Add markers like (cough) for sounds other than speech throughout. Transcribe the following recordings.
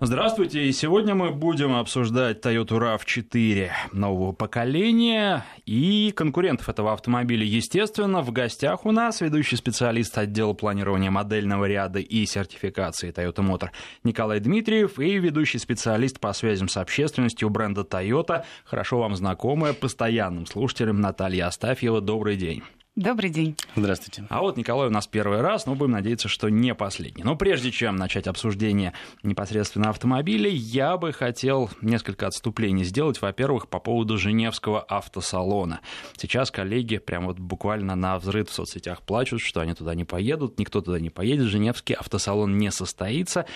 Здравствуйте, и сегодня мы будем обсуждать Toyota RAV4 нового поколения и конкурентов этого автомобиля. Естественно, в гостях у нас ведущий специалист отдела планирования модельного ряда и сертификации Toyota Motor Николай Дмитриев и ведущий специалист по связям с общественностью бренда Toyota, хорошо вам знакомая постоянным слушателям Наталья Астафьева. Добрый день. Добрый день. Здравствуйте. А вот Николай у нас первый раз, но будем надеяться, что не последний. Но прежде чем начать обсуждение непосредственно автомобилей, я бы хотел несколько отступлений сделать. Во-первых, по поводу Женевского автосалона. Сейчас коллеги прям вот буквально на взрыв в соцсетях плачут, что они туда не поедут, никто туда не поедет, Женевский автосалон не состоится.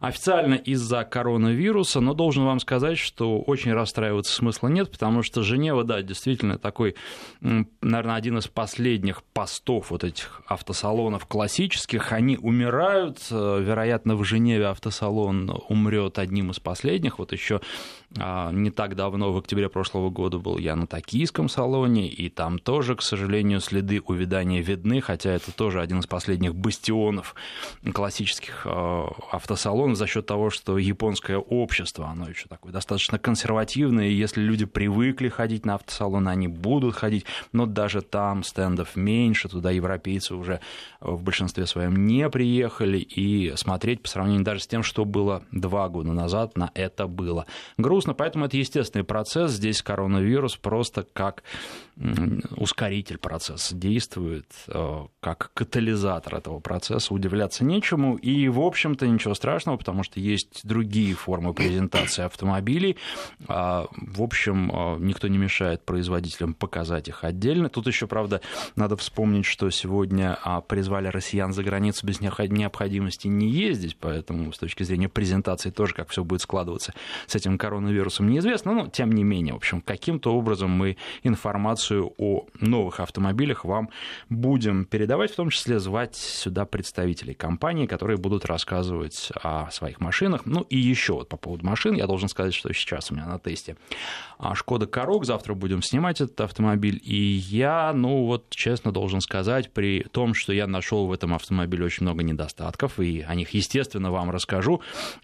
Официально из-за коронавируса, но должен вам сказать, что очень расстраиваться смысла нет, потому что Женева, да, действительно такой, наверное, один из последних последних постов вот этих автосалонов классических, они умирают. Э, вероятно, в Женеве автосалон умрет одним из последних. Вот еще не так давно, в октябре прошлого года, был я на токийском салоне, и там тоже, к сожалению, следы увядания видны, хотя это тоже один из последних бастионов классических а, автосалонов за счет того, что японское общество, оно еще такое достаточно консервативное, и если люди привыкли ходить на автосалоны, они будут ходить, но даже там стендов меньше, туда европейцы уже в большинстве своем не приехали, и смотреть по сравнению даже с тем, что было два года назад, на это было грустно грустно, поэтому это естественный процесс. Здесь коронавирус просто как ускоритель процесса действует, э, как катализатор этого процесса. Удивляться нечему. И, в общем-то, ничего страшного, потому что есть другие формы презентации автомобилей. А, в общем, э, никто не мешает производителям показать их отдельно. Тут еще, правда, надо вспомнить, что сегодня а, призвали россиян за границу без необходимости не ездить, поэтому с точки зрения презентации тоже как все будет складываться с этим коронавирусом коронавирусом неизвестно, но тем не менее, в общем, каким-то образом мы информацию о новых автомобилях вам будем передавать, в том числе звать сюда представителей компании, которые будут рассказывать о своих машинах. Ну и еще вот по поводу машин, я должен сказать, что сейчас у меня на тесте а Шкода Корок, завтра будем снимать этот автомобиль, и я, ну вот честно должен сказать, при том, что я нашел в этом автомобиле очень много недостатков, и о них, естественно, вам расскажу,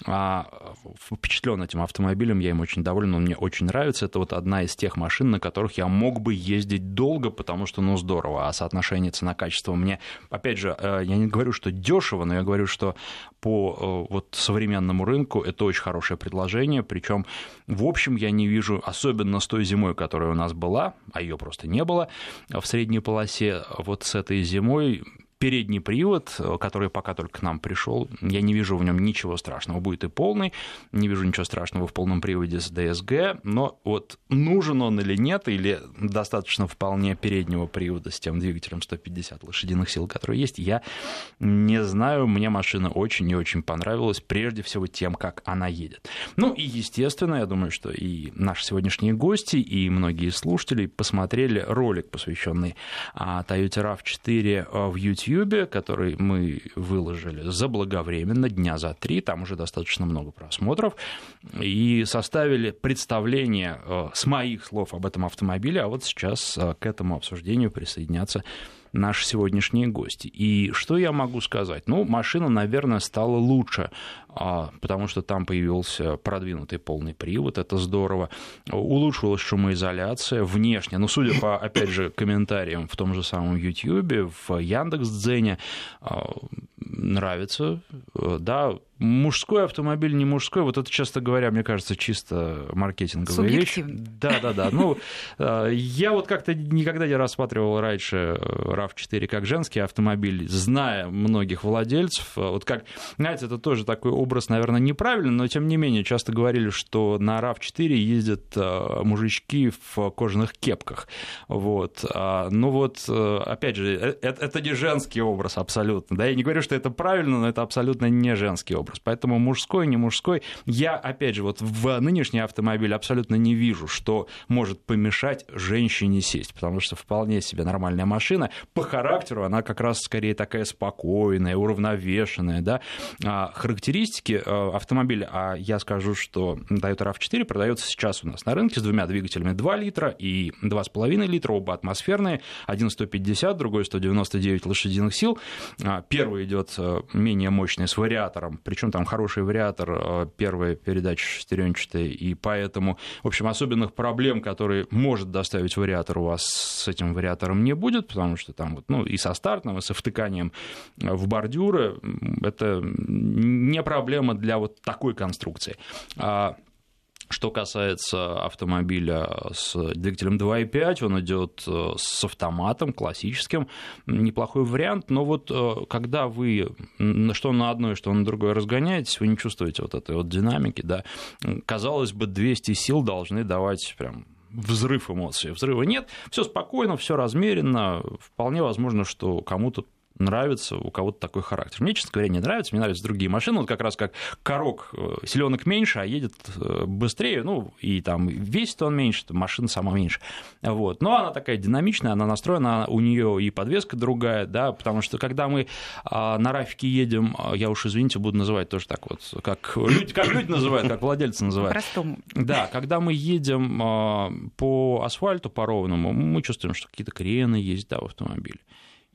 а, впечатлен этим автомобилем, я им очень доволен, он мне очень нравится. Это вот одна из тех машин, на которых я мог бы ездить долго, потому что, ну, здорово. А соотношение цена-качество мне, опять же, э, я не говорю, что дешево, но я говорю, что по э, вот современному рынку это очень хорошее предложение. Причем, в общем, я не вижу, особенно с той зимой, которая у нас была, а ее просто не было в средней полосе, вот с этой зимой передний привод, который пока только к нам пришел, я не вижу в нем ничего страшного. Будет и полный, не вижу ничего страшного в полном приводе с DSG, но вот нужен он или нет, или достаточно вполне переднего привода с тем двигателем 150 лошадиных сил, который есть, я не знаю. Мне машина очень и очень понравилась, прежде всего тем, как она едет. Ну и, естественно, я думаю, что и наши сегодняшние гости, и многие слушатели посмотрели ролик, посвященный а, Toyota RAV4 в YouTube, YouTube, который мы выложили заблаговременно, дня за три, там уже достаточно много просмотров, и составили представление э, с моих слов об этом автомобиле, а вот сейчас э, к этому обсуждению присоединятся наши сегодняшние гости. И что я могу сказать? Ну, машина, наверное, стала лучше, а, потому что там появился продвинутый полный привод, это здорово. Улучшилась шумоизоляция внешне. Ну, судя по, опять же, комментариям в том же самом YouTube, в Яндекс.Дзене, а, нравится. Да, мужской автомобиль, не мужской, вот это, честно говоря, мне кажется, чисто маркетинговая вещь. (laughs) Да, да, да. Ну, э, я вот как-то никогда не рассматривал раньше RAV4 как женский автомобиль, зная многих владельцев. Вот как, знаете, это тоже такой образ, наверное, неправильный, но тем не менее часто говорили, что на RAV4 ездят э, мужички в кожаных кепках. Вот. А, ну вот, э, опять же, это, это не женский образ абсолютно. Да, я не говорю, что это правильно, но это абсолютно не женский образ. Поэтому мужской, не мужской. Я, опять же, вот в нынешний автомобиль абсолютно не вижу, что может помешать женщине сесть, потому что вполне себе нормальная машина. По характеру она как раз скорее такая спокойная, уравновешенная. Да? А характеристики э, автомобиля, а я скажу, что Toyota RAV4 продается сейчас у нас на рынке с двумя двигателями 2 литра и 2,5 литра, оба атмосферные, один 150, другой 199 лошадиных сил. А первый идет э, менее мощный с вариатором, причем там хороший вариатор, первая передача шестеренчатая, и поэтому, в общем, особенных проблем, которые может доставить вариатор, у вас с этим вариатором не будет, потому что там вот, ну, и со стартом, и со втыканием в бордюры, это не проблема для вот такой конструкции. Что касается автомобиля с двигателем 2.5, он идет э, с автоматом классическим, неплохой вариант, но вот э, когда вы что на одной, что на другой разгоняетесь, вы не чувствуете вот этой вот динамики, да, казалось бы, 200 сил должны давать прям взрыв эмоций. Взрыва нет, все спокойно, все размеренно. Вполне возможно, что кому-то нравится у кого-то такой характер. Мне, честно говоря, не нравится, мне нравятся другие машины, вот как раз как корок, э, селенок меньше, а едет э, быстрее, ну, и там весит он меньше, машина сама меньше, вот. Но она такая динамичная, она настроена, у нее и подвеска другая, да, потому что когда мы а, на Рафике едем, а, я уж, извините, буду называть тоже так вот, как люди, как люди называют, как владельцы называют. Простому. Да, когда мы едем а, по асфальту, по ровному, мы чувствуем, что какие-то крены есть, да, в автомобиле.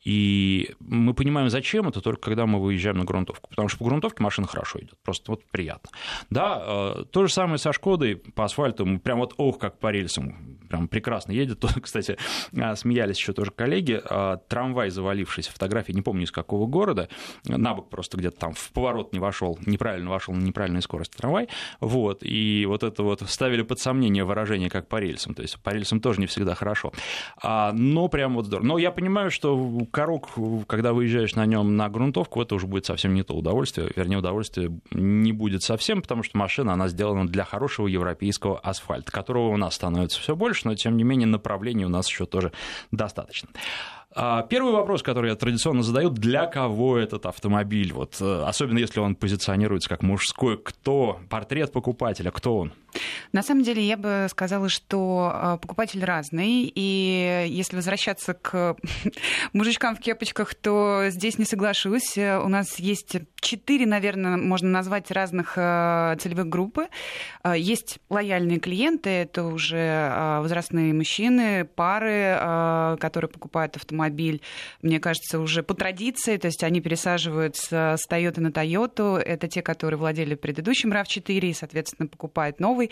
И мы понимаем, зачем это только когда мы выезжаем на грунтовку. Потому что по грунтовке машина хорошо идет, просто вот приятно. Да, э, то же самое со Шкодой по асфальту, мы прям вот ох, как по рельсам, прям прекрасно едет. Тут, (laughs) кстати, э, смеялись еще тоже коллеги, э, трамвай завалившийся, фотографии, не помню из какого города, на бок просто где-то там в поворот не вошел, неправильно вошел на неправильной скорости трамвай, вот, и вот это вот ставили под сомнение выражение как по рельсам, то есть по рельсам тоже не всегда хорошо, а, но прям вот здорово. Но я понимаю, что Корок, когда выезжаешь на нем на грунтовку, это уже будет совсем не то удовольствие. Вернее, удовольствия не будет совсем, потому что машина, она сделана для хорошего европейского асфальта, которого у нас становится все больше, но тем не менее направлений у нас еще тоже достаточно. А, первый вопрос, который я традиционно задаю, для кого этот автомобиль? Вот, э, особенно если он позиционируется как мужской, кто портрет покупателя, кто он? На самом деле я бы сказала, что а, покупатель разный, и если возвращаться к (laughs) мужичкам в кепочках, то здесь не соглашусь. У нас есть четыре, наверное, можно назвать разных целевых группы. Есть лояльные клиенты, это уже возрастные мужчины, пары, которые покупают автомобиль автомобиль, мне кажется, уже по традиции, то есть они пересаживаются с Toyota на Toyota, это те, которые владели предыдущим RAV4 и, соответственно, покупают новый.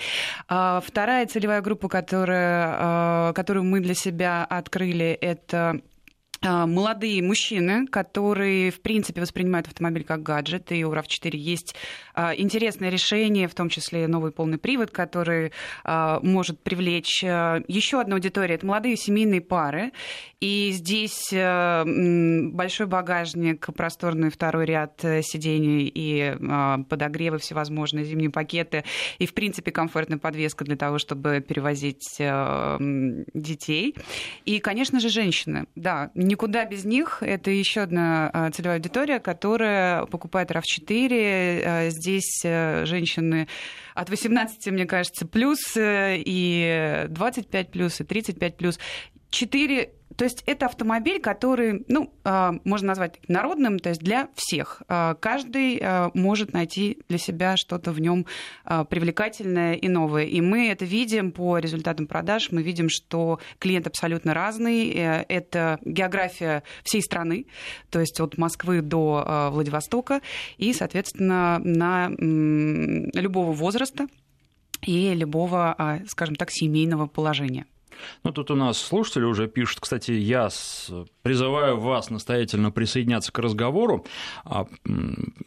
А, вторая целевая группа, которая, а, которую мы для себя открыли, это молодые мужчины, которые, в принципе, воспринимают автомобиль как гаджет, и у RAV4 есть а, интересное решение, в том числе новый полный привод, который а, может привлечь еще одну аудиторию. Это молодые семейные пары, и здесь большой багажник, просторный второй ряд сидений и подогревы всевозможные, зимние пакеты, и, в принципе, комфортная подвеска для того, чтобы перевозить детей. И, конечно же, женщины. Да, никуда без них. Это еще одна а, целевая аудитория, которая покупает RAV4. А, здесь э, женщины от 18, мне кажется, плюс, э, и 25 плюс, и 35 плюс. Четыре то есть это автомобиль, который, ну, а, можно назвать народным, то есть для всех. А, каждый а, может найти для себя что-то в нем привлекательное и новое. И мы это видим по результатам продаж. Мы видим, что клиент абсолютно разный. Э, это география всей страны, то есть от Москвы до Владивостока. И, соответственно, на любого возраста и любого, скажем так, семейного положения. Ну, тут у нас слушатели уже пишут. Кстати, я призываю вас настоятельно присоединяться к разговору. А,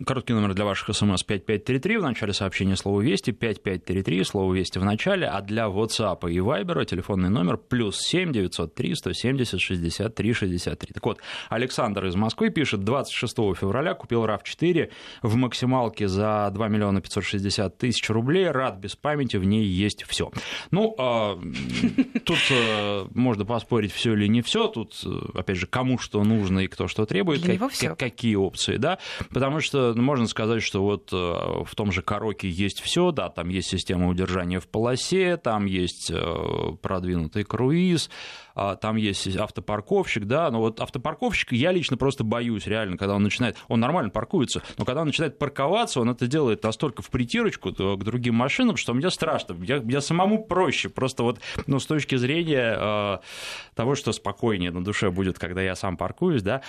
короткий номер для ваших смс 5533, в начале сообщения слово «Вести», 5533, слово «Вести» в начале, а для WhatsApp и Viber телефонный номер плюс 7 903 170 63 63. Так вот, Александр из Москвы пишет, 26 февраля купил RAV4 в максималке за 2 миллиона 560 тысяч рублей, рад без памяти, в ней есть все. Ну, а, тут э, можно поспорить, все или не все. Тут, э, опять же, кому что нужно и кто что требует, как, как, какие опции, да. Потому что ну, можно сказать, что вот э, в том же Короке есть все, да, там есть система удержания в полосе, там есть продвинутый круиз, там есть автопарковщик, да, но вот автопарковщик я лично просто боюсь, реально, когда он начинает, он нормально паркуется, но когда он начинает парковаться, он это делает настолько в притирочку к другим машинам, что мне страшно, я, я самому проще, просто вот, ну, с точки зрения зрения того, что спокойнее на душе будет, когда я сам паркуюсь, да.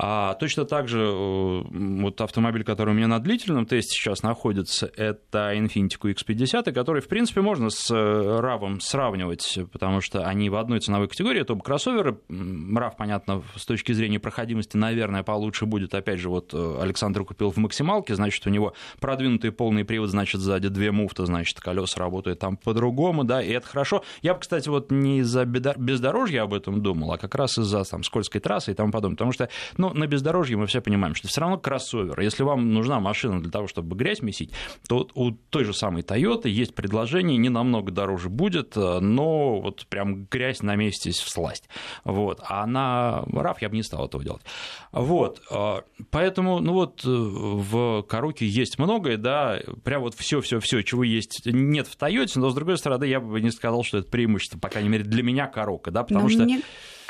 А точно так же вот автомобиль, который у меня на длительном тесте сейчас находится, это Infiniti QX50, который, в принципе, можно с RAV сравнивать, потому что они в одной ценовой категории, это оба кроссоверы. RAV, понятно, с точки зрения проходимости, наверное, получше будет. Опять же, вот Александр купил в максималке, значит, у него продвинутый полный привод, значит, сзади две муфты, значит, колеса работают там по-другому, да, и это хорошо. Я бы, кстати, вот не из-за бездорожья об этом думал, а как раз из-за там скользкой трассы и тому подобное. Потому что, ну, на бездорожье мы все понимаем, что все равно кроссовер. Если вам нужна машина для того, чтобы грязь месить, то у той же самой Toyota есть предложение, не намного дороже будет, но вот прям грязь на месте в сласть. Вот. А на RAV я бы не стал этого делать. Вот. Поэтому, ну вот, в Каруке есть многое, да, прям вот все-все-все, чего есть, нет в Тойоте, но, с другой стороны, я бы не сказал, что это преимущество, по крайней мере, для меня Карука, да, потому но что... Мне...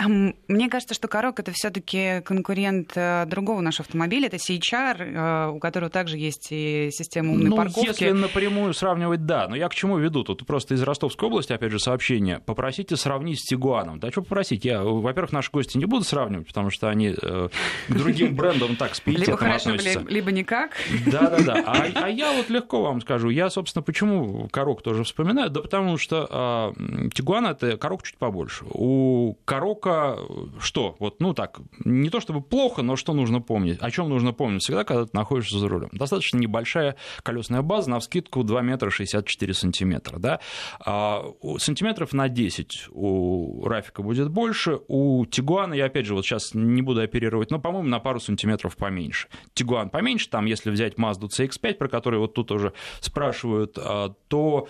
Мне кажется, что Корок это все-таки конкурент э, другого нашего автомобиля. Это CHR, э, у которого также есть и система умной ну, парковки. Если напрямую сравнивать, да. Но я к чему веду? Тут просто из Ростовской области, опять же, сообщение. Попросите сравнить с Тигуаном. Да что попросить? Я, во-первых, наши гости не буду сравнивать, потому что они э, к другим брендам так с Либо хорошо, либо никак. Да-да-да. А, а я вот легко вам скажу. Я, собственно, почему Корок тоже вспоминаю? Да потому что Тигуан это Корок чуть побольше. У Корока только что, вот, ну так, не то чтобы плохо, но что нужно помнить? О чем нужно помнить всегда, когда ты находишься за рулем? Достаточно небольшая колесная база, на вскидку 2 метра 64 сантиметра, да? А, сантиметров на 10 у Рафика будет больше, у Тигуана, я опять же вот сейчас не буду оперировать, но, по-моему, на пару сантиметров поменьше. Тигуан поменьше, там, если взять Mazda CX-5, про который вот тут уже спрашивают, а, то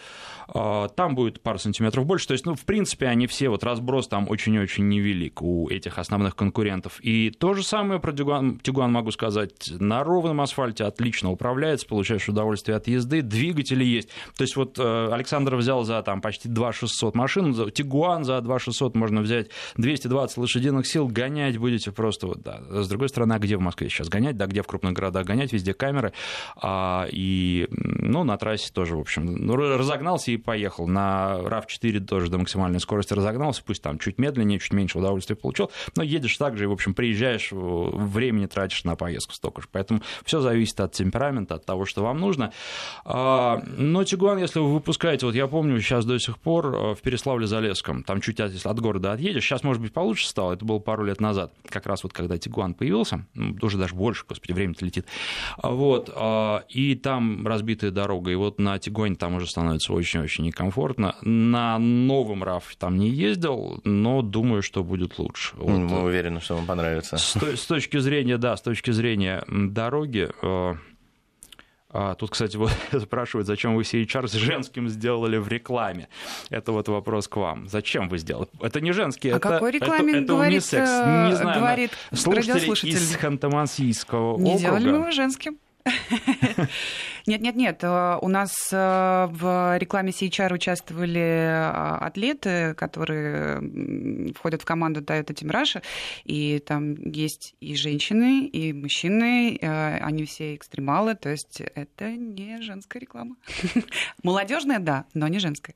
а, там будет пару сантиметров больше, то есть, ну, в принципе, они все, вот разброс там очень-очень невелик невелик у этих основных конкурентов. И то же самое про Тигуан, Тигуан могу сказать. На ровном асфальте отлично управляется, получаешь удовольствие от езды, двигатели есть. То есть вот э, Александр взял за там почти 2 600 машин, Тигуан за 2 600 можно взять 220 лошадиных сил, гонять будете просто вот, да. С другой стороны, а где в Москве сейчас гонять, да, где в крупных городах гонять, везде камеры, а, и, ну, на трассе тоже, в общем, ну, разогнался и поехал. На RAV4 тоже до максимальной скорости разогнался, пусть там чуть медленнее, чуть меньше удовольствие получил, но едешь так же и, в общем, приезжаешь, времени тратишь на поездку столько же. Поэтому все зависит от темперамента, от того, что вам нужно. А, но Тигуан, если вы выпускаете, вот я помню сейчас до сих пор э, в Переславле-Залесском, там чуть если от города отъедешь, сейчас, может быть, получше стало, это было пару лет назад, как раз вот когда Тигуан появился, уже даже больше, господи, время-то летит, вот, а, и там разбитая дорога, и вот на Тигуане там уже становится очень-очень некомфортно. На новом РАФ там не ездил, но думаю, что будет будет лучше. Вот. Мы уверены, что вам понравится. С, с точки зрения, да, с точки зрения дороги, э, а, Тут, кстати, вот (laughs) спрашивают, зачем вы CHR с женским сделали в рекламе. Это вот вопрос к вам. Зачем вы сделали? Это не женский, О это, какой рекламе это, это говорит, унисекс. Не знаю, говорит слушатели из Ханты-Мансийского округа. Не делали мы его женским. Нет, нет, нет. Э, у нас э, в рекламе CHR участвовали э, атлеты, которые входят в команду Toyota Team Russia, и там есть и женщины, и мужчины, они все экстремалы, то есть это не женская реклама. (laughs) Молодежная, да, но не женская.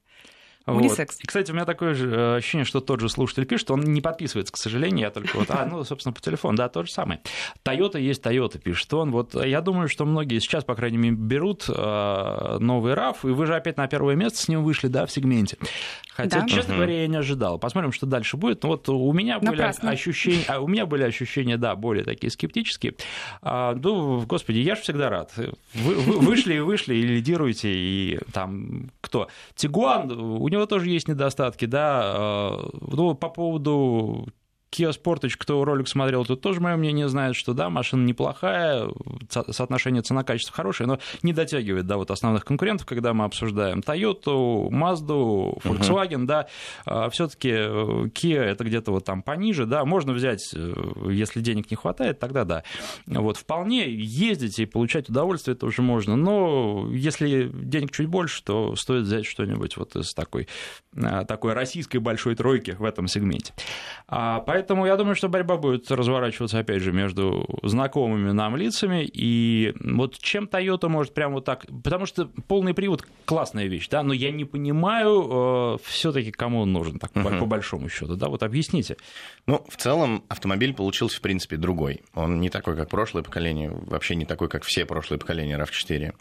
Унисекс. Вот. И, кстати, у меня такое же э, ощущение, что тот же слушатель пишет, он не подписывается, к сожалению, я только вот, а, ну, собственно, по телефону, да, тот же самый. Toyota есть Toyota, пишет он. Вот я думаю, что многие сейчас, по крайней мере, берут э, новый RAV, и вы же опять на первое место с ним вышли, да, в сегменте. Хотя, да. честно говоря, я не ожидал. Посмотрим, что дальше будет. Ну, вот у меня были ощущения, а у меня были ощущения, да, более такие скептические. А, ну, господи, я же всегда рад. Вы, вы вышли и вышли, и лидируете, и там кто? Тигуан, у него тоже есть недостатки, да. А, ну, по поводу Kia Sportage, кто ролик смотрел, тут тоже мое мнение знает, что да, машина неплохая, соотношение цена-качество хорошее, но не дотягивает до вот основных конкурентов, когда мы обсуждаем Toyota, Mazda, Volkswagen, uh-huh. да, а, все-таки э, Kia это где-то вот там пониже, да, можно взять, э, если денег не хватает, тогда да. Вот вполне ездить и получать удовольствие это уже можно, но если денег чуть больше, то стоит взять что-нибудь вот из такой, э, такой российской большой тройки в этом сегменте. А, поэтому Поэтому я думаю, что борьба будет разворачиваться, опять же, между знакомыми нам лицами. И вот чем Toyota может прямо вот так... Потому что полный привод — классная вещь, да, но я не понимаю э, все таки кому он нужен, так, uh-huh. по большому счету, да, вот объясните. Ну, в целом, автомобиль получился, в принципе, другой. Он не такой, как прошлое поколение, вообще не такой, как все прошлые поколения RAV4.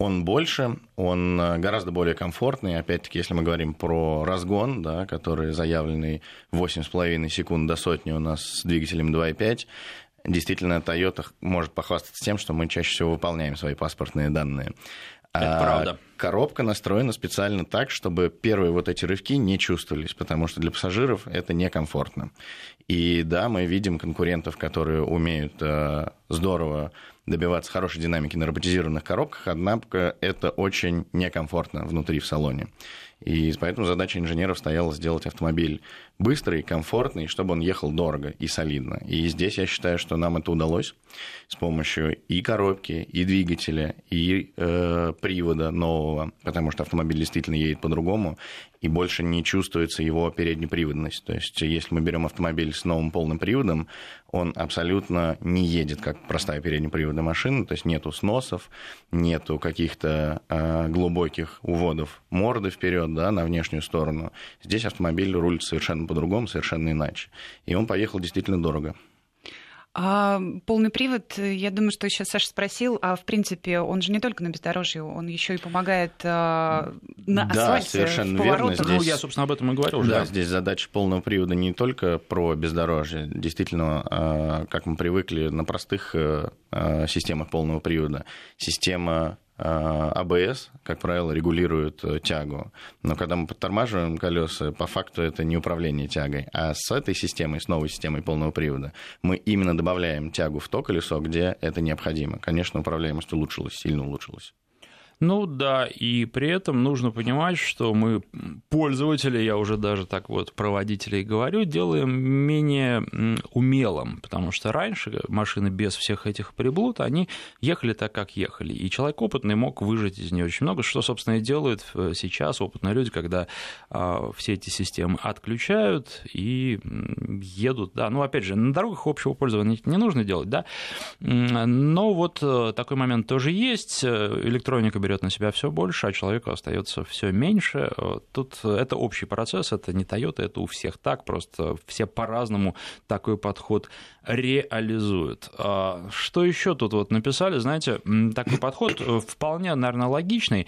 Он больше, он э, гораздо более комфортный. Опять-таки, если мы говорим про разгон, да, который заявленный 8,5 секунд до сотни у нас с двигателем 2,5, действительно, Toyota может похвастаться тем, что мы чаще всего выполняем свои паспортные данные. Это а правда. Коробка настроена специально так, чтобы первые вот эти рывки не чувствовались, потому что для пассажиров это некомфортно. И да, мы видим конкурентов, которые умеют э, здорово добиваться хорошей динамики на роботизированных коробках, однако это очень некомфортно внутри в салоне. И поэтому задача инженеров стояла сделать автомобиль быстрый, комфортный, чтобы он ехал дорого и солидно. И здесь я считаю, что нам это удалось с помощью и коробки, и двигателя, и э, привода нового, потому что автомобиль действительно едет по-другому, и больше не чувствуется его переднеприводность. То есть, если мы берем автомобиль с новым полным приводом, он абсолютно не едет как простая переднеприводная машина, то есть нету сносов, нету каких-то э, глубоких уводов морды вперед, да, на внешнюю сторону. Здесь автомобиль рулит совершенно по-другому, совершенно иначе. И он поехал действительно дорого. А полный привод, я думаю, что сейчас Саша спросил, а в принципе он же не только на бездорожье, он еще и помогает а, на да, асфальте, совершенно в верно. Здесь, ну, я, собственно, об этом и говорил. Да, да, здесь задача полного привода не только про бездорожье. Действительно, а, как мы привыкли на простых э, а, системах полного привода, система АБС, как правило, регулирует э, тягу. Но когда мы подтормаживаем колеса, по факту это не управление тягой. А с этой системой, с новой системой полного привода, мы именно добавляем тягу в то колесо, где это необходимо. Конечно, управляемость улучшилась, сильно улучшилась. Ну да, и при этом нужно понимать, что мы пользователи, я уже даже так вот про водителей говорю, делаем менее умелым, потому что раньше машины без всех этих приблуд, они ехали так, как ехали, и человек опытный мог выжать из нее очень много, что, собственно, и делают э, сейчас опытные люди, когда а, все эти системы отключают и едут, да, ну, опять же, на дорогах общего пользования не нужно делать, да, но вот э, такой момент тоже есть, электроника берет на себя все больше, а человеку остается все меньше. Тут это общий процесс, это не Toyota, это у всех так, просто все по-разному такой подход реализуют. А что еще тут вот написали, знаете, такой подход э, вполне, наверное, логичный.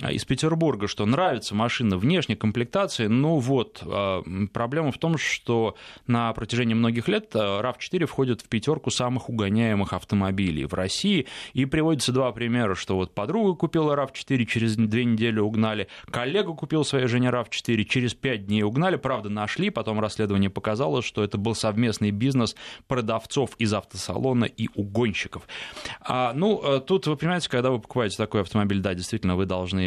А, из Петербурга, что нравится машина внешней комплектации, ну вот, а, проблема в том, что на протяжении многих лет а, RAV4 входит в пятерку самых угоняемых автомобилей в России, и приводится два примера, что вот подруга купила RAV4, через две недели угнали, коллега купил своей жене RAV4, через пять дней угнали, правда, нашли, потом расследование показало, что это был совместный бизнес продавцов из автосалона и угонщиков. А, ну, тут, вы понимаете, когда вы покупаете такой автомобиль, да, действительно, вы должны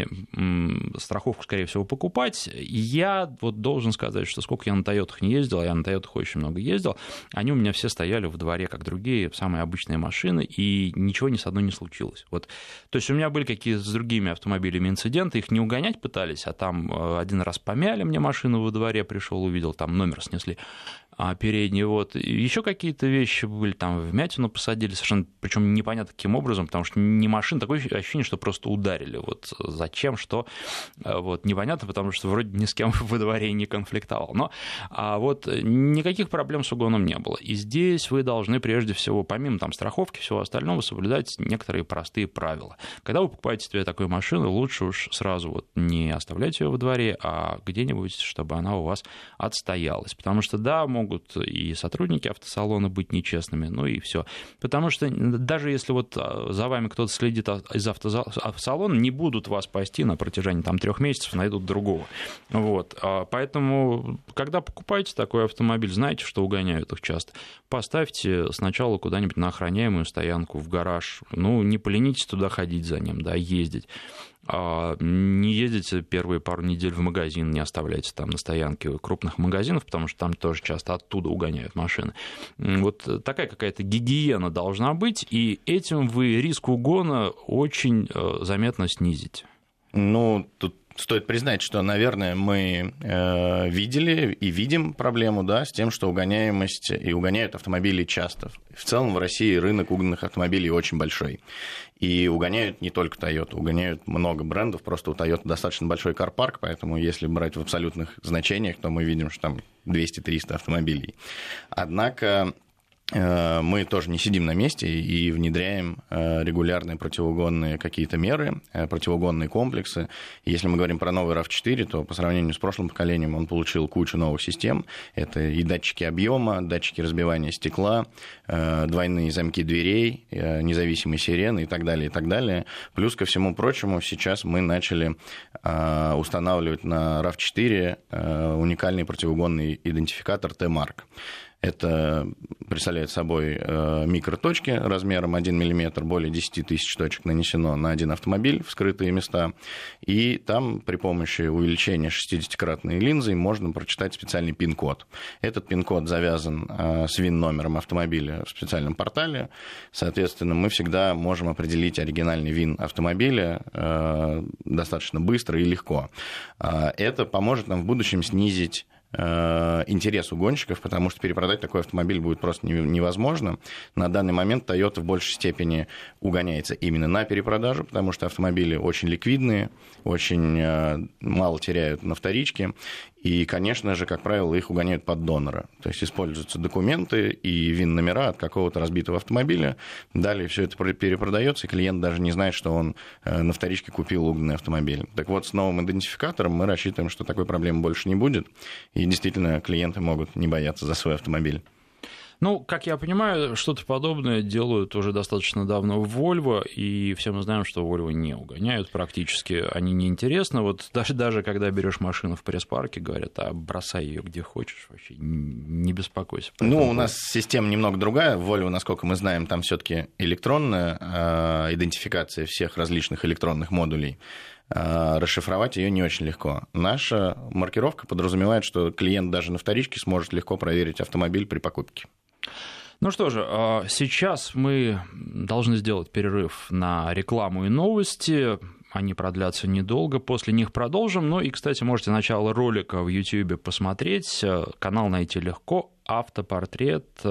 страховку, скорее всего, покупать. Я вот должен сказать, что сколько я на Тойотах не ездил, я на Тойотах очень много ездил, они у меня все стояли в дворе, как другие, самые обычные машины, и ничего ни с одной не случилось. Вот. То есть у меня были какие-то с другими автомобилями инциденты, их не угонять пытались, а там э, один раз помяли мне машину во дворе, пришел, увидел, там номер снесли а передний. Вот. Еще какие-то вещи были, там вмятину посадили, совершенно, причем непонятно каким образом, потому что не машина, такое ощущение, что просто ударили. Вот зачем, что, э, вот, непонятно, потому что вроде ни с кем (laughs) во дворе не конфликтовал. Но а вот никаких проблем с угоном не было. И здесь вы должны прежде всего, помимо там страховки, всего остального, соблюдать некоторые простые правила. Когда вы покупаете себе такую машину, лучше уж сразу вот не оставлять ее во дворе, а где-нибудь, чтобы она у вас отстоялась. Потому что, да, могут могут и сотрудники автосалона быть нечестными, ну и все. Потому что даже если вот а, за вами кто-то следит из автосалона, не будут вас пасти на протяжении там трех месяцев, найдут другого. Вот. А поэтому, когда покупаете такой автомобиль, знаете, что угоняют их часто, поставьте сначала куда-нибудь на охраняемую стоянку в гараж. Ну, не поленитесь туда ходить за ним, да, ездить. А, не ездите первые пару недель в магазин, не оставляйте там на стоянке крупных магазинов, потому что там тоже часто оттуда угоняют машины. Вот такая какая-то гигиена должна быть, и этим вы риск угона очень э, заметно снизите. Ну, тут Стоит признать, что, наверное, мы э, видели и видим проблему да, с тем, что угоняемость и угоняют автомобили часто. В целом в России рынок угнанных автомобилей очень большой. И угоняют не только Toyota, угоняют много брендов, просто у Toyota достаточно большой карпарк, поэтому если брать в абсолютных значениях, то мы видим, что там 200-300 автомобилей. Однако мы тоже не сидим на месте и внедряем э, регулярные противоугонные какие-то меры, э, противоугонные комплексы. Если мы говорим про новый RAV4, то по сравнению с прошлым поколением он получил кучу новых систем. Это и датчики объема, датчики разбивания стекла, двойные замки дверей, независимые сирены и так далее, и так далее. Плюс ко всему прочему, сейчас мы начали устанавливать на RAV4 уникальный противоугонный идентификатор T-Mark. Это представляет собой э, микроточки размером 1 мм, более 10 тысяч точек нанесено на один автомобиль в скрытые места. И там при помощи увеличения 60-кратной линзы можно прочитать специальный пин-код. Этот пин-код завязан э, с ВИН-номером автомобиля в специальном портале. Соответственно, мы всегда можем определить оригинальный ВИН автомобиля э, достаточно быстро и легко. Это поможет нам в будущем снизить Э, интерес у гонщиков, потому что перепродать такой автомобиль будет просто невозможно. На данный момент Toyota в большей степени угоняется именно на перепродажу, потому что автомобили очень ликвидные, очень э, мало теряют на вторичке, и, конечно же, как правило, их угоняют под донора. То есть используются документы и ВИН-номера от какого-то разбитого автомобиля. Далее все это перепродается, и клиент даже не знает, что он э, на вторичке купил угнанный автомобиль. Так вот, с новым идентификатором мы рассчитываем, что такой проблемы больше не будет. И действительно, клиенты могут не бояться за свой автомобиль. Ну, как я понимаю, что-то подобное делают уже достаточно давно в Volvo, и все мы знаем, что Volvo не угоняют практически, они неинтересны. Вот даже, даже когда берешь машину в пресс-парке, говорят, а бросай ее где хочешь, вообще не беспокойся. Ну, у нас система немного другая. Volvo, насколько мы знаем, там все-таки электронная э, идентификация всех различных электронных модулей а, расшифровать ее не очень легко. Наша маркировка подразумевает, что клиент даже на вторичке сможет легко проверить автомобиль при покупке. Ну что же, а, сейчас мы должны сделать перерыв на рекламу и новости. Они продлятся недолго, после них продолжим. Ну и, кстати, можете начало ролика в YouTube посмотреть. Канал найти легко. Автопортрет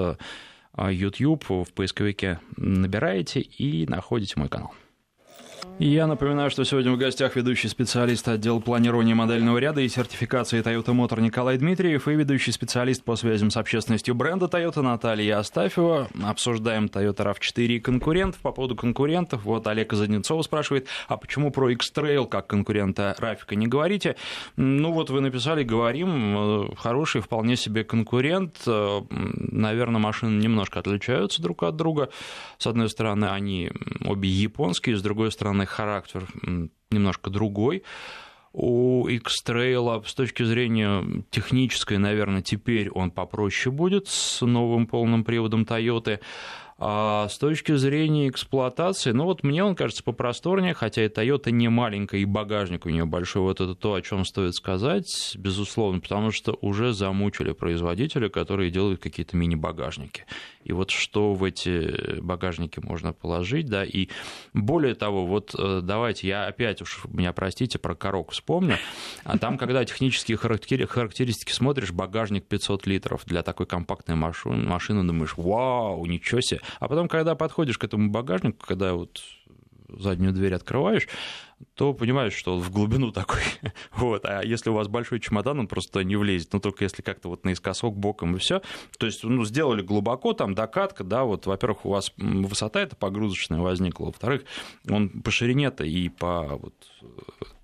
YouTube в поисковике набираете и находите мой канал. Я напоминаю, что сегодня в гостях ведущий специалист отдела планирования модельного ряда и сертификации Toyota Motor Николай Дмитриев и ведущий специалист по связям с общественностью бренда Toyota Наталья Астафьева. Обсуждаем Toyota RAV4 и конкурентов. По поводу конкурентов, вот Олег Заднецова спрашивает, а почему про X-Trail как конкурента Рафика не говорите? Ну вот вы написали, говорим, э, хороший вполне себе конкурент. Э, Наверное, машины немножко отличаются друг от друга. С одной стороны, они обе японские, с другой стороны, наверное, характер немножко другой у X-Trail с точки зрения технической, наверное, теперь он попроще будет с новым полным приводом Toyota. А с точки зрения эксплуатации, ну вот мне он кажется попросторнее, хотя и Toyota не маленькая, и багажник у нее большой. Вот это то, о чем стоит сказать, безусловно, потому что уже замучили производителя, которые делают какие-то мини-багажники. И вот что в эти багажники можно положить, да, и более того, вот э, давайте, я опять уж, меня простите, про корок вспомню, а там, (laughs) когда технические характеристики смотришь, багажник 500 литров для такой компактной машины, машины думаешь, вау, ничего себе, а потом, когда подходишь к этому багажнику, когда вот заднюю дверь открываешь, то понимаешь, что в глубину такой. (laughs) вот. А если у вас большой чемодан, он просто не влезет. Ну, только если как-то вот наискосок, боком и все. То есть, ну, сделали глубоко, там, докатка, да, вот, во-первых, у вас высота эта погрузочная возникла, во-вторых, он по ширине-то и по вот,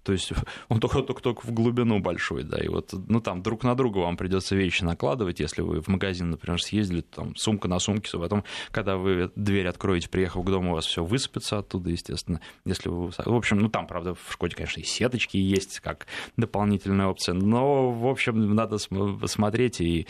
то есть (laughs) он только, только, только в глубину большой, да, и вот, ну, там друг на друга вам придется вещи накладывать, если вы в магазин, например, съездили, там, сумка на сумке, а потом, когда вы дверь откроете, приехав к дому, у вас все высыпется оттуда, естественно, если вы... В общем, ну, там, правда, в Шкоде, конечно, и сеточки есть, как дополнительная опция, но, в общем, надо смотреть и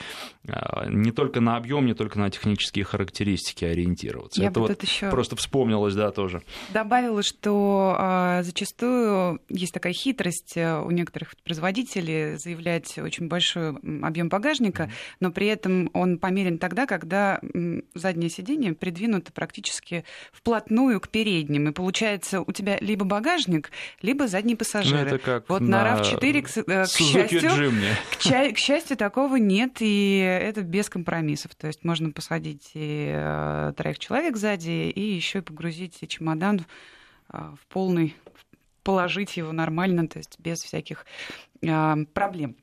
а, не только на объем, не только на технические характеристики ориентироваться. Я Это вот еще просто вспомнилось, да, тоже. Добавила, что а, зачастую есть такая хитрость э, у некоторых производителей заявлять очень большой объем багажника, mm-hmm. но при этом он померен тогда, когда заднее сиденье придвинуто практически вплотную к передним. И получается, у тебя либо багажник либо задние пассажиры. Ну, это как вот на, на RAV4, к, э, к счастью, к, ча- к счастью, такого нет, и это без компромиссов. То есть можно посадить и э, троих человек сзади, и еще и погрузить чемодан в полный, положить его нормально, то есть без всяких э, проблем.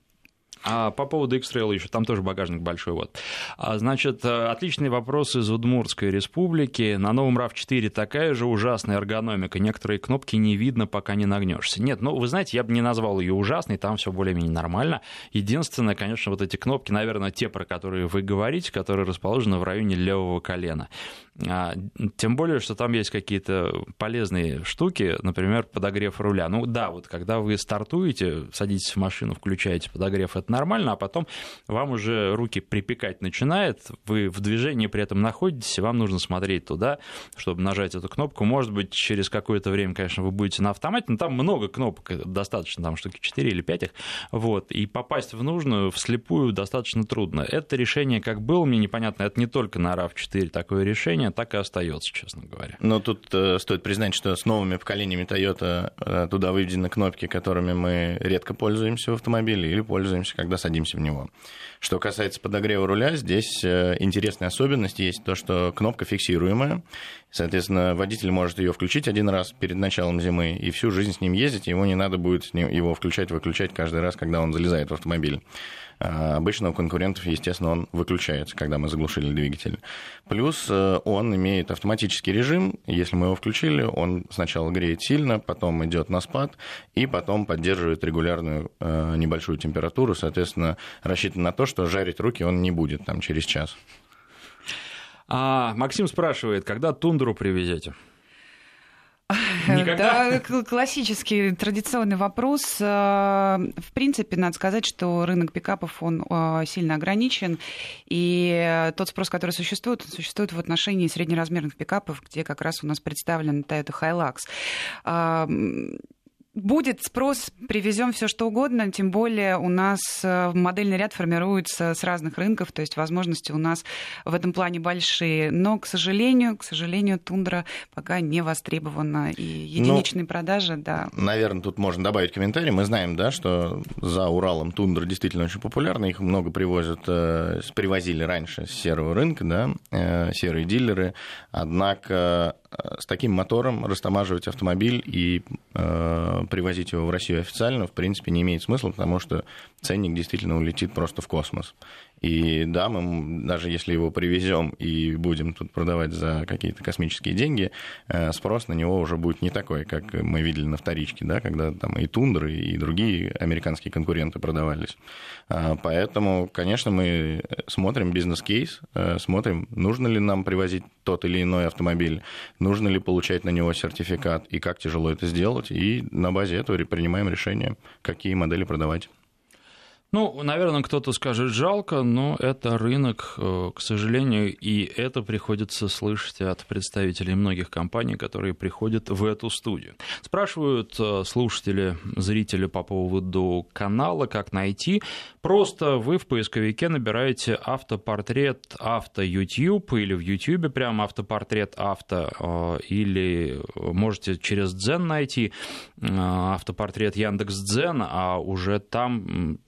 А по поводу X-Trail еще, там тоже багажник большой. Вот. А, значит, э, отличный вопрос из Удмуртской республики. На новом RAV4 такая же ужасная эргономика. Некоторые кнопки не видно, пока не нагнешься. Нет, ну, вы знаете, я бы не назвал ее ужасной, там все более-менее нормально. Единственное, конечно, вот эти кнопки, наверное, те, про которые вы говорите, которые расположены в районе левого колена. А, тем более, что там есть какие-то полезные штуки, например, подогрев руля. Ну да, вот когда вы стартуете, садитесь в машину, включаете подогрев, это нормально, а потом вам уже руки припекать начинает, вы в движении при этом находитесь, и вам нужно смотреть туда, чтобы нажать эту кнопку. Может быть, через какое-то время, конечно, вы будете на автомате, но там много кнопок, достаточно, там штуки 4 или 5 их, вот, и попасть в нужную вслепую достаточно трудно. Это решение как было, мне непонятно, это не только на RAV4 такое решение, поколения так и остается, честно говоря. Но тут э, стоит признать, что с новыми поколениями Toyota э, туда выведены кнопки, которыми мы редко пользуемся в автомобиле или пользуемся, когда садимся в него. Что касается подогрева руля, здесь э, интересная особенность есть то, что кнопка фиксируемая. Соответственно, водитель может ее включить один раз перед началом зимы и всю жизнь с ним ездить, его не надо будет его включать-выключать каждый раз, когда он залезает в автомобиль. А обычно у конкурентов, естественно, он выключается, когда мы заглушили двигатель. Плюс э, он имеет автоматический режим. Если мы его включили, он сначала греет сильно, потом идет на спад, и потом поддерживает регулярную э, небольшую температуру. Соответственно, рассчитан на то, что жарить руки он не будет там через час. А, Максим спрашивает, когда тундру привезете? (laughs) Никогда? Да, классический традиционный вопрос. Э, в принципе, надо сказать, что рынок пикапов, он э, сильно ограничен, и тот спрос, который существует, он существует в отношении среднеразмерных пикапов, где как раз у нас представлен Toyota Hilux будет спрос, привезем все что угодно, тем более у нас э, модельный ряд формируется с разных рынков, то есть возможности у нас в этом плане большие. Но, к сожалению, к сожалению, тундра пока не востребована. И единичные ну, продажи, да. Наверное, тут можно добавить комментарий. Мы знаем, да, что за Уралом тундра действительно очень популярна. Их много привозят, э, привозили раньше с серого рынка, да, э, серые дилеры. Однако с таким мотором растамаживать автомобиль и э, привозить его в Россию официально, в принципе, не имеет смысла, потому что ценник действительно улетит просто в космос. И да, мы даже если его привезем и будем тут продавать за какие-то космические деньги, э, спрос на него уже будет не такой, как мы видели на вторичке, да, когда там и Тундры, и другие американские конкуренты продавались. А, поэтому, конечно, мы смотрим бизнес-кейс, э, смотрим, нужно ли нам привозить тот или иной автомобиль, нужно ли получать на него сертификат и как тяжело это сделать, и на базе этого принимаем решение, какие модели продавать. Ну, наверное, кто-то скажет жалко, но это рынок, э, к сожалению, и это приходится слышать от представителей многих компаний, которые приходят в эту студию. Спрашивают э, слушатели, зрители по поводу канала, как найти. Просто вы в поисковике набираете автопортрет авто YouTube или в YouTube прямо автопортрет авто, э, или можете через Дзен найти автопортрет Яндекс Дзен, а уже там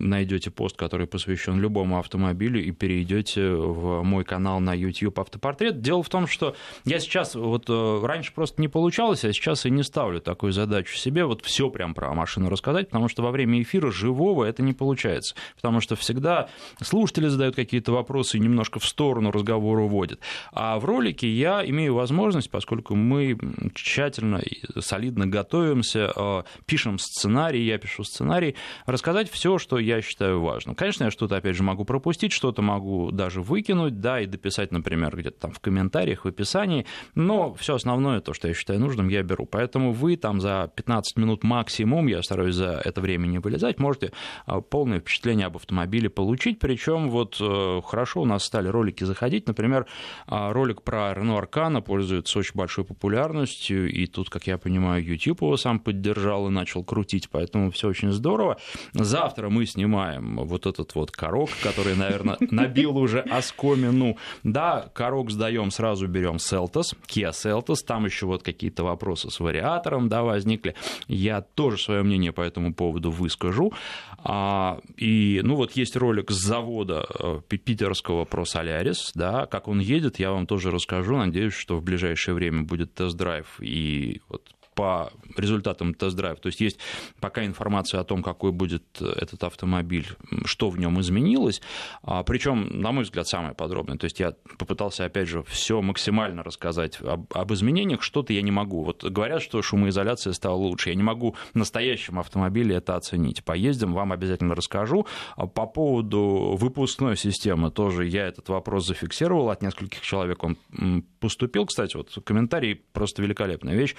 найдете пост, который посвящен любому автомобилю, и перейдете в мой канал на YouTube Автопортрет. Дело в том, что я сейчас, вот э, раньше просто не получалось, а сейчас и не ставлю такую задачу себе, вот все прям про машину рассказать, потому что во время эфира живого это не получается, потому что всегда слушатели задают какие-то вопросы и немножко в сторону разговора уводят. А в ролике я имею возможность, поскольку мы тщательно и солидно готовимся, э, пишем сценарий, я пишу сценарий, рассказать все, что я я считаю важным. Конечно, я что-то, опять же, могу пропустить, что-то могу даже выкинуть, да, и дописать, например, где-то там в комментариях, в описании, но все основное, то, что я считаю нужным, я беру. Поэтому вы там за 15 минут максимум, я стараюсь за это время не вылезать, можете а, полное впечатление об автомобиле получить, причем вот э, хорошо у нас стали ролики заходить, например, а, ролик про Renault Arcana пользуется очень большой популярностью, и тут, как я понимаю, YouTube его сам поддержал и начал крутить, поэтому все очень здорово. Завтра мы с снимаем вот этот вот корок, который, наверное, (laughs) набил уже оскомину. Да, корок сдаем, сразу берем Seltos, Kia Seltos, там еще вот какие-то вопросы с вариатором, да, возникли. Я тоже свое мнение по этому поводу выскажу. А, и, ну, вот есть ролик с завода э, питерского про Солярис, да, как он едет, я вам тоже расскажу. Надеюсь, что в ближайшее время будет тест-драйв и вот по результатам тест-драйва. То есть есть пока информация о том, какой будет этот автомобиль, что в нем изменилось. А, Причем, на мой взгляд, самое подробное. То есть я попытался, опять же, все максимально рассказать об, об изменениях. Что-то я не могу. Вот говорят, что шумоизоляция стала лучше. Я не могу в настоящем автомобиле это оценить. Поездим, вам обязательно расскажу. А по поводу выпускной системы тоже я этот вопрос зафиксировал. От нескольких человек он поступил. Кстати, вот комментарий просто великолепная вещь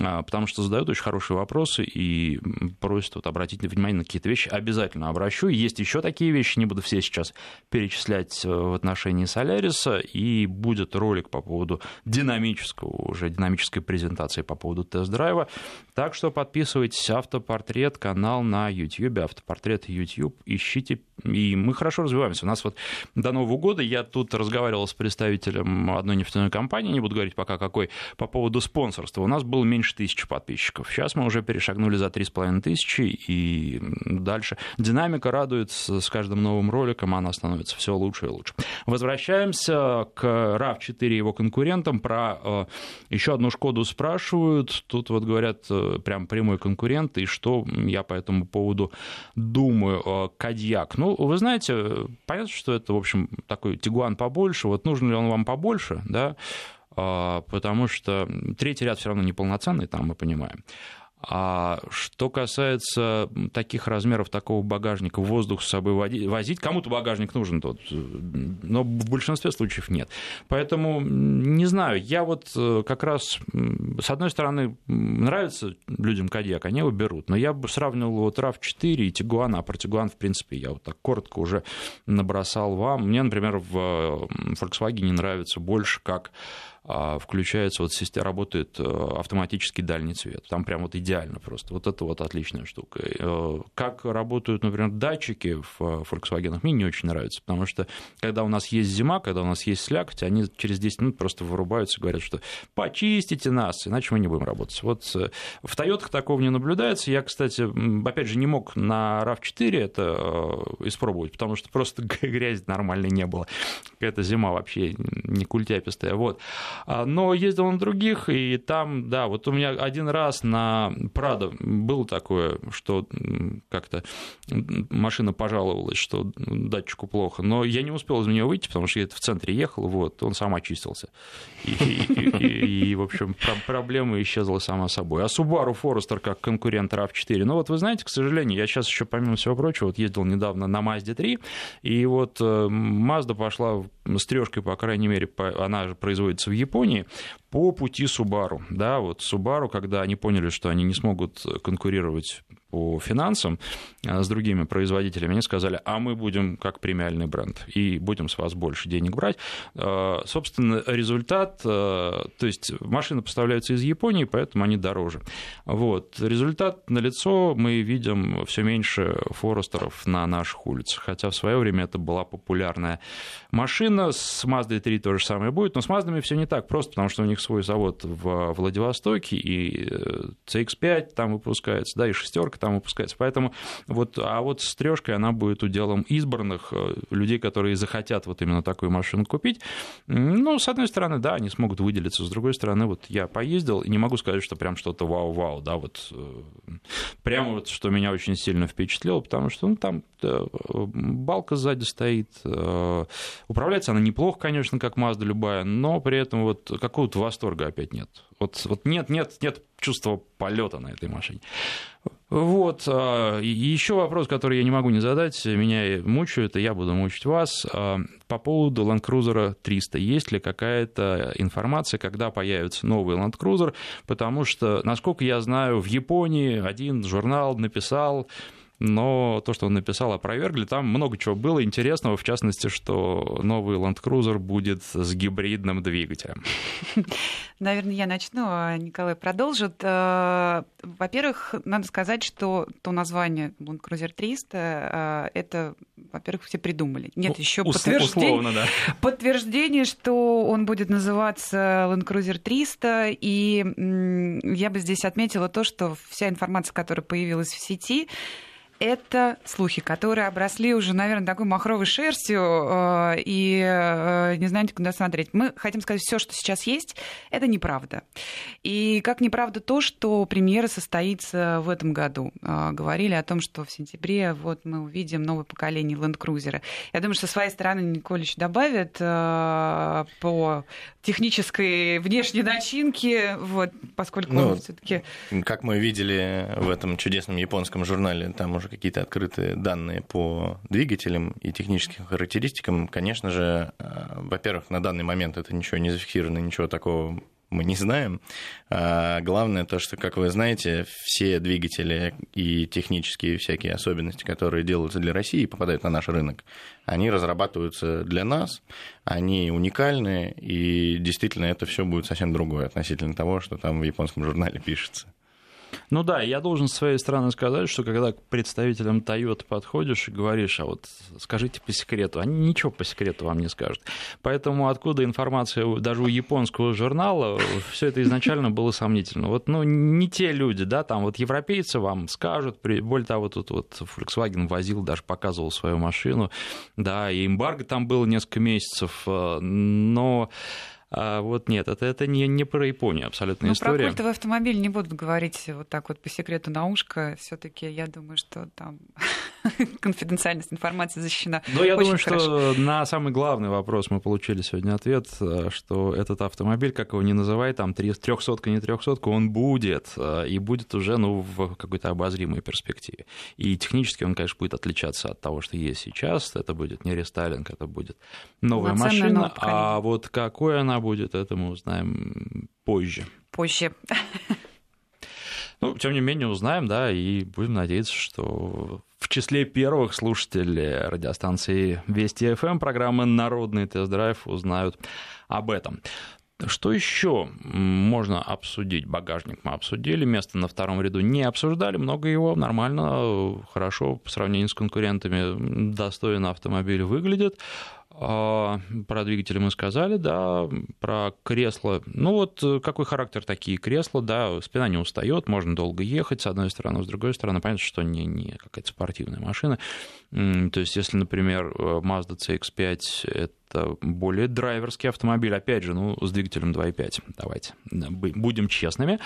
а, потому что задают очень хорошие вопросы и просят вот обратить внимание на какие-то вещи. Обязательно обращу. Есть еще такие вещи, не буду все сейчас перечислять э, в отношении Соляриса, и будет ролик по поводу динамического, уже динамической презентации по поводу тест-драйва. Так что подписывайтесь, автопортрет, канал на YouTube, автопортрет YouTube, ищите, и мы хорошо развиваемся. У нас вот до Нового года я тут разговаривал с представителем одной нефтяной компании, не буду говорить пока какой, по поводу спонсорства. У нас было меньше тысячи подписчиков. Сейчас мы уже перешагнули за три с половиной тысячи, и дальше динамика радует с каждым новым роликом, она становится все лучше и лучше. Возвращаемся к RAV4 и его конкурентам. Про э, еще одну Шкоду спрашивают. Тут вот говорят э, прям прямой конкурент, и что я по этому поводу думаю. Э, Кадьяк. Ну, вы знаете, понятно, что это, в общем, такой Тигуан побольше. Вот нужен ли он вам побольше, да? А, потому что третий ряд все равно неполноценный, там мы понимаем. А что касается таких размеров такого багажника, воздух с собой возить, кому-то багажник нужен тот, но в большинстве случаев нет. Поэтому, не знаю, я вот э, как раз, с одной стороны, нравится людям Кадьяк, они его берут, но я бы сравнивал вот RAV4 и Тигуан, а про Тигуан, в принципе, я вот так коротко уже набросал вам. Мне, например, в Volkswagen нравится больше как включается, вот работает э, автоматический дальний свет. Там прям вот идеально просто. Вот это вот отличная штука. Э, как работают, например, датчики в э, Volkswagen, мне не очень нравится, потому что когда у нас есть зима, когда у нас есть слякоть, они через 10 минут просто вырубаются и говорят, что почистите нас, иначе мы не будем работать. Вот в Toyota такого не наблюдается. Я, кстати, опять же, не мог на RAV4 это испробовать, потому что просто (laughs) грязи нормальной не было. Какая-то зима вообще не культяпистая. Вот. А, но ездил на других, и там, да, вот у меня один раз на Прадо было такое, что как-то машина пожаловалась, что датчику плохо, но я не успел из нее выйти, потому что я в центре ехал, вот, он сам очистился. И, и, и, и в общем, проблема исчезла сама собой. А Subaru Forester как конкурент RAV4, ну вот вы знаете, к сожалению, я сейчас еще, помимо всего прочего, вот ездил недавно на Mazda 3, и вот э, Mazda пошла с трешкой, по крайней мере, она же производится в Японии, по пути Subaru. Да, вот Subaru, когда они поняли, что они не смогут конкурировать по финансам а, с другими производителями, они сказали, а мы будем как премиальный бренд и будем с вас больше денег брать. А, собственно, результат, а, то есть машины поставляются из Японии, поэтому они дороже. Вот. Результат налицо, мы видим все меньше форестеров на наших улицах, хотя в свое время это была популярная машина, с Mazda 3 то же самое будет, но с Маздами все не так просто, потому что у них свой завод в Владивостоке, и CX-5 э, там выпускается, да, и шестерка там выпускается. Поэтому вот, а вот с трешкой она будет уделом избранных э, людей, которые захотят вот именно такую машину купить. Ну, с одной стороны, да, они смогут выделиться, с другой стороны, вот я поездил, и не могу сказать, что прям что-то вау-вау, да, вот э, прямо вот, что меня очень сильно впечатлило, потому что, ну, там балка сзади стоит, управляется она неплохо, конечно, как Mazda любая, но при этом вот какого-то восторга опять нет. Вот, вот нет, нет, нет чувства полета на этой машине. Вот. А, Еще вопрос, который я не могу не задать, меня мучают, и я буду мучить вас. По поводу Land Cruiser 300. Есть ли какая-то информация, когда появится новый Land Cruiser? Потому что, насколько я знаю, в Японии один журнал написал но то, что он написал, опровергли. Там много чего было интересного, в частности, что новый Land Cruiser будет с гибридным двигателем. Наверное, я начну, а Николай продолжит. Э, во-первых, надо сказать, что то название Land Cruiser 300, э, это, во-первых, все придумали. Нет еще подтверждения, да. подтверждение, что он будет называться Land Cruiser 300. И я бы здесь отметила то, что вся информация, которая появилась в сети, это слухи, которые обросли уже, наверное, такой махровой шерстью, э, и э, не знаете, куда смотреть. Мы хотим сказать, все, что сейчас есть, это неправда. И как неправда то, что премьера состоится в этом году. Э, говорили о том, что в сентябре вот мы увидим новое поколение Land Cruiser. Я думаю, что со своей стороны Николич добавит по технической внешней начинке, вот, поскольку ну, все-таки... Как мы видели в этом чудесном японском журнале, там уже какие-то открытые данные по двигателям и техническим характеристикам, конечно же, э, во-первых, на данный момент это ничего не зафиксировано, ничего такого мы не знаем. А главное то, что, как вы знаете, все двигатели и технические всякие особенности, которые делаются для России и попадают на наш рынок, они разрабатываются для нас, они уникальны, и действительно это все будет совсем другое относительно того, что там в японском журнале пишется. Ну да, я должен с своей стороны сказать, что когда к представителям Toyota подходишь и говоришь, а вот скажите по секрету, они ничего по секрету вам не скажут. Поэтому откуда информация даже у японского журнала, все это изначально было сомнительно. Вот, ну, не те люди, да, там вот европейцы вам скажут, более того, тут вот Volkswagen возил, даже показывал свою машину, да, и эмбарго там было несколько месяцев, э, но а вот нет, это, это не, не про Японию абсолютно ну, история. Про культовый автомобиль не будут говорить вот так вот по секрету на ушко. все таки я думаю, что там (laughs) конфиденциальность информации защищена. Но я Очень думаю, хорошо. что на самый главный вопрос мы получили сегодня ответ, э, что этот автомобиль, как его не называй, там трехсотка, не трехсотка, он будет, э, и будет уже ну, в какой-то обозримой перспективе. И технически он, конечно, будет отличаться от того, что есть сейчас. Это будет не рестайлинг, это будет новая машина. А вот какой она будет, это мы узнаем позже. Позже. Ну, тем не менее, узнаем, да, и будем надеяться, что числе первых слушателей радиостанции Вести ФМ программы «Народный тест-драйв» узнают об этом. Что еще можно обсудить? Багажник мы обсудили, место на втором ряду не обсуждали, много его, нормально, хорошо, по сравнению с конкурентами, достойно автомобиль выглядит. А, про двигатели мы сказали, да, про кресло. Ну вот какой характер такие кресла, да, спина не устает, можно долго ехать с одной стороны, с другой стороны, понятно, что не, не какая-то спортивная машина. То есть, если, например, Mazda CX-5 это более драйверский автомобиль, опять же, ну, с двигателем 2.5, давайте будем честными,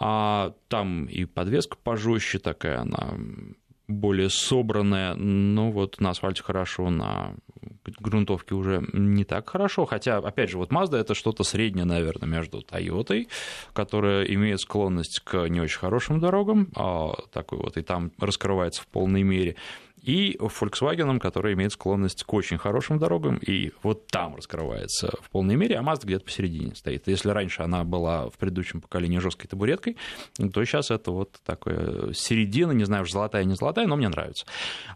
а там и подвеска пожестче такая, она более собранная, ну вот на асфальте хорошо, на грунтовке уже не так хорошо, хотя, опять же, вот Mazda это что-то среднее, наверное, между Toyota, которая имеет склонность к не очень хорошим дорогам, а такой вот и там раскрывается в полной мере, и Volkswagen, который имеет склонность к очень хорошим дорогам, и вот там раскрывается в полной мере, а Mazda где-то посередине стоит. Если раньше она была в предыдущем поколении жесткой табуреткой, то сейчас это вот такая середина, не знаю, золотая, не золотая, но мне нравится.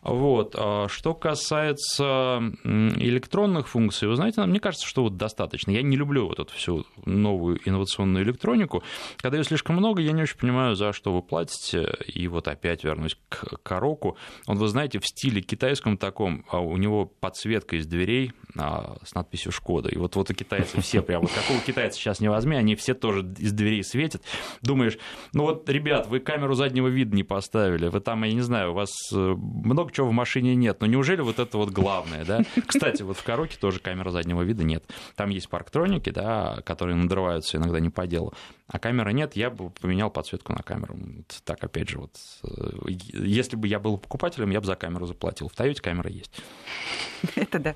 Вот. А что касается электронных функций, вы знаете, мне кажется, что вот достаточно. Я не люблю вот эту всю новую инновационную электронику. Когда ее слишком много, я не очень понимаю, за что вы платите. И вот опять вернусь к Короку. Он, вы знаете, в стиле китайском таком, а у него подсветка из дверей а, с надписью «Шкода». И вот, вот у китайцев все прям, вот какого китайца сейчас не возьми, они все тоже из дверей светят. Думаешь, ну вот, ребят, вы камеру заднего вида не поставили, вы там, я не знаю, у вас э, много чего в машине нет, но неужели вот это вот главное, да? Кстати, вот в Короке тоже камеры заднего вида нет. Там есть парктроники, да, которые надрываются иногда не по делу, а камеры нет, я бы поменял подсветку на камеру. Вот так, опять же, вот, э, если бы я был покупателем, я бы за заплатил. В Тойоте камера есть. (laughs) Это да.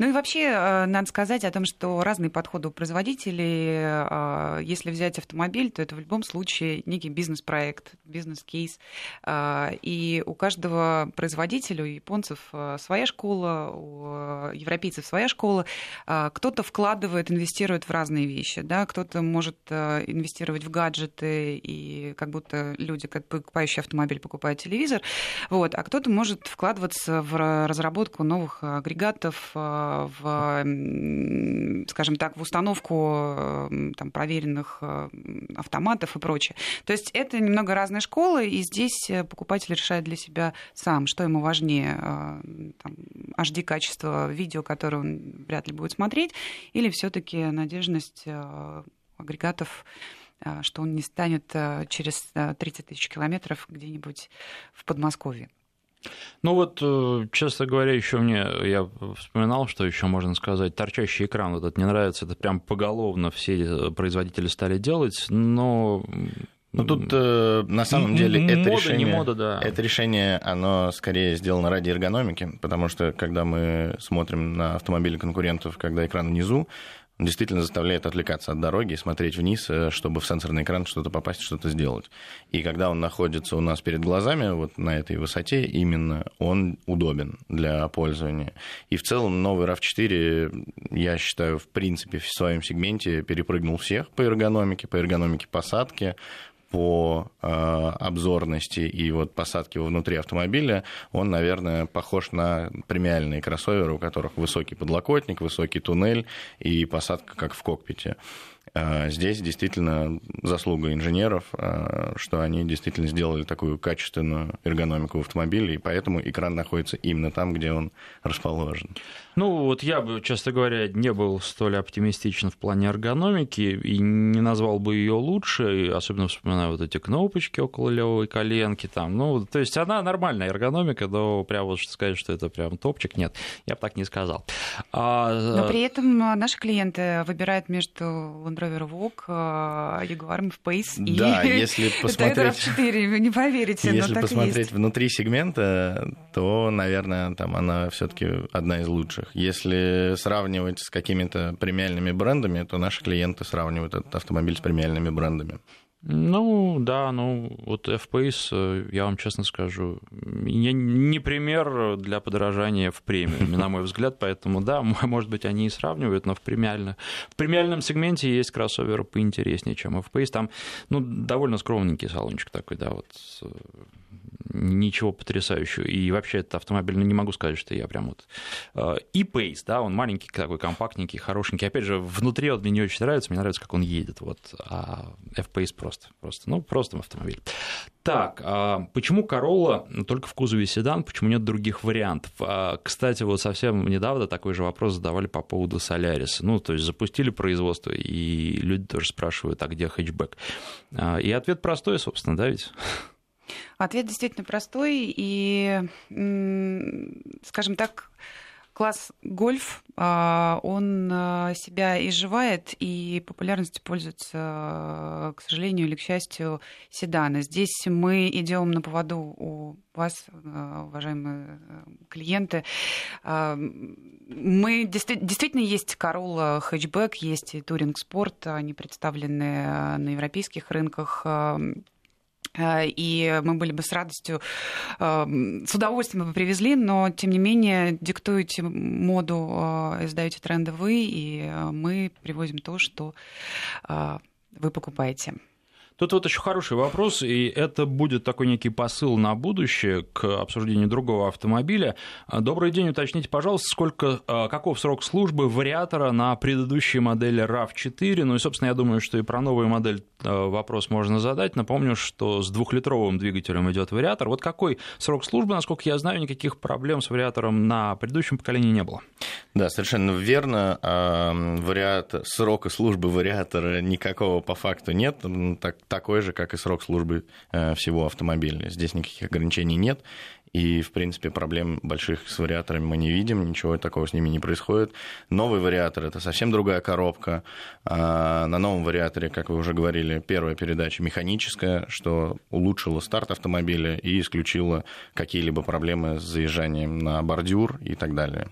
Ну и вообще, э, надо сказать о том, что разные подходы у производителей. Э, если взять автомобиль, то это в любом случае некий бизнес-проект, бизнес-кейс. Э, и у каждого производителя, у японцев своя школа, у европейцев своя школа. Кто-то вкладывает, инвестирует в разные вещи. Да? Кто-то может инвестировать в гаджеты, и как будто люди, как покупающие автомобиль, покупают телевизор. Вот. А кто-то может вкладываться в разработку новых агрегатов, в, скажем так, в установку там, проверенных э, автоматов и прочее. То есть это немного разные школы, и здесь покупатель решает для себя сам, что ему важнее, э, там, HD-качество видео, которое он вряд ли будет смотреть, или все-таки надежность э, агрегатов что он не станет через 30 тысяч километров где-нибудь в Подмосковье. Ну вот, э, честно говоря, еще мне, я вспоминал, что еще можно сказать, торчащий экран вот этот не нравится, это прям поголовно все э, производители стали делать, но ну тут э, на самом деле мода, это решение, не мода, да. это решение, оно скорее сделано ради эргономики, потому что когда мы смотрим на автомобили конкурентов, когда экран внизу, действительно заставляет отвлекаться от дороги и смотреть вниз, э, чтобы в сенсорный экран что-то попасть, что-то сделать. И когда он находится у нас перед глазами, вот на этой высоте, именно он удобен для пользования. И в целом новый RAV4, я считаю, в принципе, в своем сегменте перепрыгнул всех по эргономике, по эргономике посадки, по э, обзорности и вот посадке внутри автомобиля, он, наверное, похож на премиальные кроссоверы, у которых высокий подлокотник, высокий туннель и посадка как в кокпите. А, здесь действительно заслуга инженеров, а, что они действительно сделали такую качественную эргономику в автомобиле, и поэтому экран находится именно там, где он расположен. Ну, вот я бы, честно говоря, не был столь оптимистичен в плане эргономики и не назвал бы ее лучше, особенно вспоминаю вот эти кнопочки около левой коленки там. Ну, то есть она нормальная эргономика, но прям вот что сказать, что это прям топчик, нет, я бы так не сказал. А... Но при этом наши клиенты выбирают между Land Rover Vogue, Jaguar F-Pace и да, (laughs) если посмотреть... RAV4, вы не поверите, Если посмотреть есть. внутри сегмента, то, наверное, там она все таки одна из лучших. Если сравнивать с какими-то премиальными брендами, то наши клиенты сравнивают этот автомобиль с премиальными брендами. Ну, да, ну, вот FPS, э, я вам честно скажу, не пример для подорожания в премиуме, на мой взгляд, поэтому, да, (laughs) может быть, они и сравнивают, но в, премиально, в премиальном сегменте есть кроссоверы поинтереснее, чем FPS. Там, ну, довольно скромненький салончик такой, да, вот ничего потрясающего. И вообще этот автомобиль, ну, не могу сказать, что я прям вот... Э, и Pace, да, он маленький такой, компактненький, хорошенький. Опять же, внутри он мне не очень нравится, мне нравится, как он едет. Вот. А F-Pace просто, просто, ну, просто автомобиль. Так, а почему Corolla только в кузове седан, почему нет других вариантов? А, кстати, вот совсем недавно такой же вопрос задавали по поводу Solaris. Ну, то есть запустили производство, и люди тоже спрашивают, а где хэтчбэк? А, и ответ простой, собственно, да, ведь? Ответ действительно простой, и, скажем так, класс гольф, а, он а, себя изживает и популярностью пользуется, к сожалению или к счастью, седаны. Здесь мы идем на поводу у вас, а, уважаемые клиенты. Мы действительно есть Corolla хэтчбэк, есть и Touring Sport, они представлены на европейских рынках. Э, и мы были бы с радостью, эм, с удовольствием бы привезли, но, тем не менее, диктуете моду, э, издаете тренды вы, и э, мы привозим то, что вы покупаете. Тут вот еще хороший вопрос, и это будет такой некий посыл на будущее к обсуждению другого автомобиля. Добрый день, уточните, пожалуйста, сколько, а, каков срок службы вариатора на предыдущей модели RAV4? Ну и, собственно, я думаю, что и про новую модель а, вопрос можно задать. Напомню, что с двухлитровым двигателем идет вариатор. Вот какой срок службы, насколько я знаю, никаких проблем с вариатором на предыдущем поколении не было. Да, совершенно верно. Вариатор, срока службы вариатора никакого по факту нет. Так, такой же, как и срок службы э, всего автомобиля. Здесь никаких ограничений нет. И, в принципе, проблем больших с вариаторами мы не видим, ничего такого с ними не происходит. Новый вариатор – это совсем другая коробка. А на новом вариаторе, как вы уже говорили, первая передача механическая, что улучшило старт автомобиля и исключило какие-либо проблемы с заезжанием на бордюр и так далее.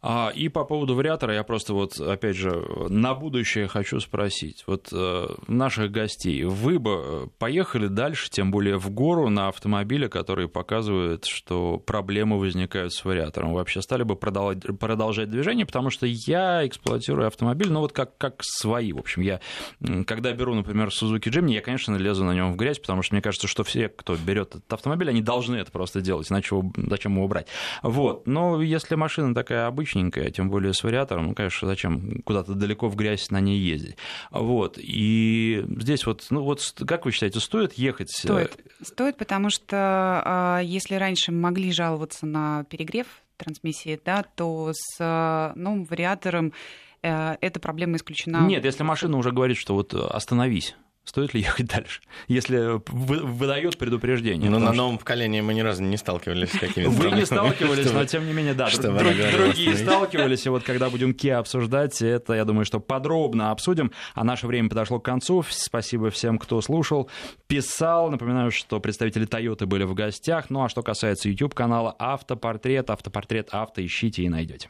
А, и по поводу вариатора я просто вот, опять же, на будущее хочу спросить. Вот э, наших гостей, вы бы э, поехали дальше, тем более в гору на автомобиле, который показывает, что проблемы возникают с вариатором? Вообще стали бы продолжать, движение? Потому что я эксплуатирую автомобиль, ну вот как, как свои. В общем, я, когда беру, например, Suzuki Jimny, я, конечно, лезу на нем в грязь, потому что мне кажется, что все, кто берет этот автомобиль, они должны это просто делать, иначе зачем его брать? Вот. Но если машина такая обычненькая, тем более с вариатором, ну, конечно, зачем куда-то далеко в грязь на ней ездить? Вот. И здесь вот, ну вот, как вы считаете, стоит ехать? Стоит. Стоит, потому что а, если раньше могли жаловаться на перегрев трансмиссии, да, то с новым вариатором э, эта проблема исключена. Нет, если машина уже говорит, что вот остановись, Стоит ли ехать (laughs) дальше, если выдает предупреждение? Ну, на что... новом поколении мы ни разу не сталкивались с какими-то Вы не сталкивались, но тем не менее, да, другие сталкивались, и вот когда будем Kia обсуждать, это, я думаю, что подробно обсудим, а наше время подошло к концу. Спасибо всем, кто слушал, писал. Напоминаю, что представители Toyota были в гостях. Ну, а что касается YouTube-канала «Автопортрет», «Автопортрет авто» ищите и найдете.